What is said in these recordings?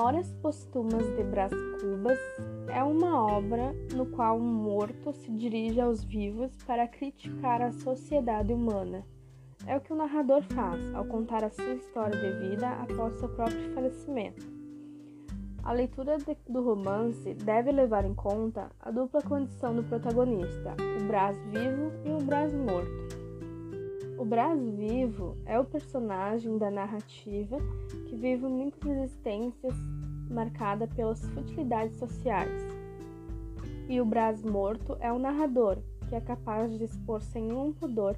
Memórias Póstumas de Brás Cubas é uma obra no qual um morto se dirige aos vivos para criticar a sociedade humana. É o que o narrador faz ao contar a sua história de vida após seu próprio falecimento. A leitura de, do romance deve levar em conta a dupla condição do protagonista, o Brás vivo e o Brás morto. O Brás vivo é o personagem da narrativa que vive muitas existências marcada pelas futilidades sociais. E o Brás morto é o narrador, que é capaz de expor sem nenhum pudor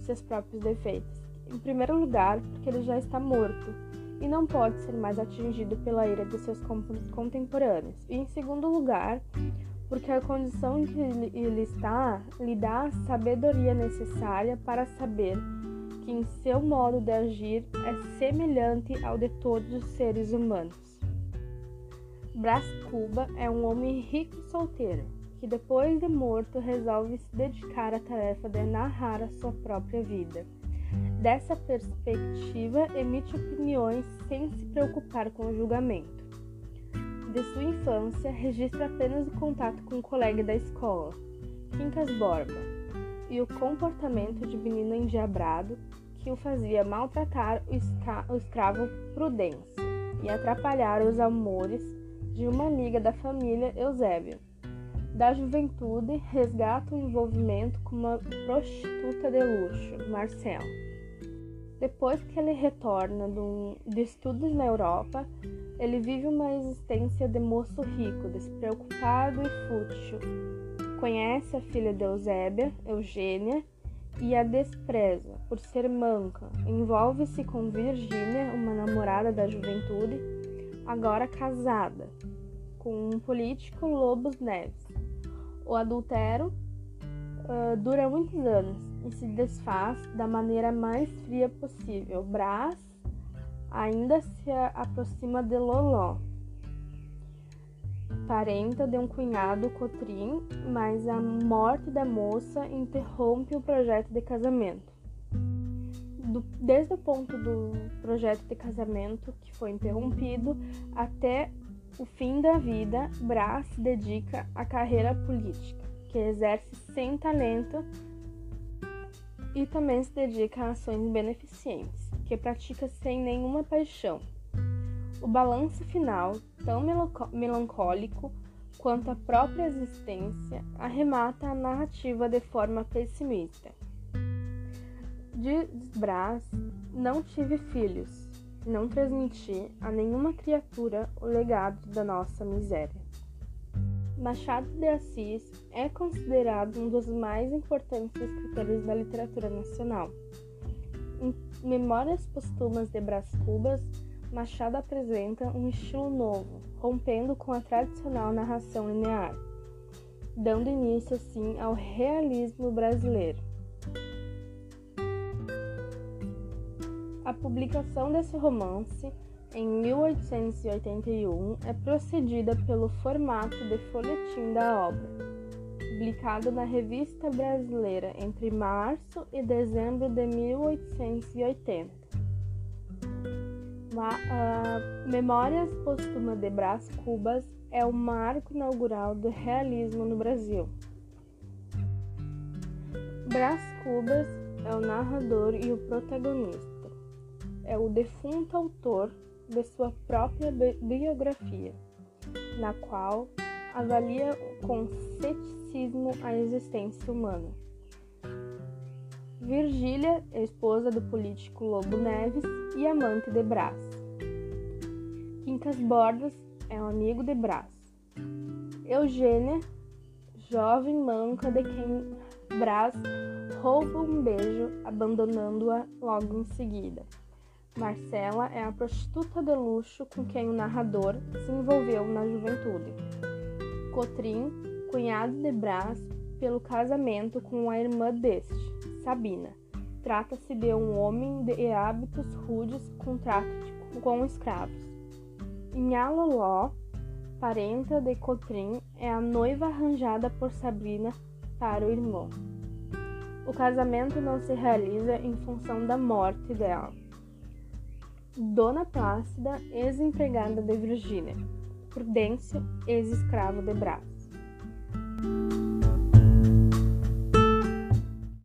seus próprios defeitos. Em primeiro lugar, porque ele já está morto e não pode ser mais atingido pela ira de seus contemporâneos. E em segundo lugar, porque a condição em que ele está lhe dá a sabedoria necessária para saber que em seu modo de agir é semelhante ao de todos os seres humanos. Brás Cuba é um homem rico e solteiro, que depois de morto resolve se dedicar à tarefa de narrar a sua própria vida. Dessa perspectiva, emite opiniões sem se preocupar com o julgamento de sua infância registra apenas o contato com um colega da escola, Quincas Borba, e o comportamento de menino endiabrado que o fazia maltratar o, o escravo Prudêncio e atrapalhar os amores de uma amiga da família Eusébio. Da juventude, resgata o envolvimento com uma prostituta de luxo, Marcel. Depois que ele retorna de estudos na Europa, ele vive uma existência de moço rico, despreocupado e fútil. Conhece a filha de Eusébia, Eugênia, e a despreza por ser manca. Envolve-se com Virgínia, uma namorada da juventude, agora casada, com um político Lobos Neves. O adultério uh, dura muitos anos e se desfaz da maneira mais fria possível. Brás ainda se aproxima de Loló, parenta de um cunhado Cotrim, mas a morte da moça interrompe o projeto de casamento. Do, desde o ponto do projeto de casamento que foi interrompido até o fim da vida, Brás se dedica à carreira política, que exerce sem talento e também se dedica a ações beneficentes que pratica sem nenhuma paixão. O balanço final, tão melancólico quanto a própria existência, arremata a narrativa de forma pessimista. Diz Brás: Não tive filhos, não transmiti a nenhuma criatura o legado da nossa miséria. Machado de Assis é considerado um dos mais importantes escritores da literatura nacional. Em Memórias Póstumas de Brás Cubas, Machado apresenta um estilo novo, rompendo com a tradicional narração linear, dando início assim ao realismo brasileiro. A publicação desse romance em 1881 é procedida pelo formato de folhetim da obra publicado na Revista Brasileira entre março e dezembro de 1880. Ma uh, Memórias Póstuma de Brás Cubas é o marco inaugural do realismo no Brasil. Brás Cubas é o narrador e o protagonista. É o defunto autor de sua própria bi biografia, na qual avalia com ceticismo a existência humana. Virgília, esposa do político Lobo Neves e amante de Brás. Quincas Bordas é um amigo de Brás. Eugênia, jovem manca de quem Brás rouba um beijo, abandonando-a logo em seguida. Marcela é a prostituta de luxo com quem o narrador se envolveu na juventude. Cotrim, cunhado de Brás, pelo casamento com a irmã deste, Sabina. Trata-se de um homem de hábitos rudes com de, com escravos. Inhaloló, parenta de Cotrim, é a noiva arranjada por Sabina para o irmão. O casamento não se realiza em função da morte dela. Dona Plácida, ex-empregada de Virgínia. Prudêncio, ex-escravo de Brás.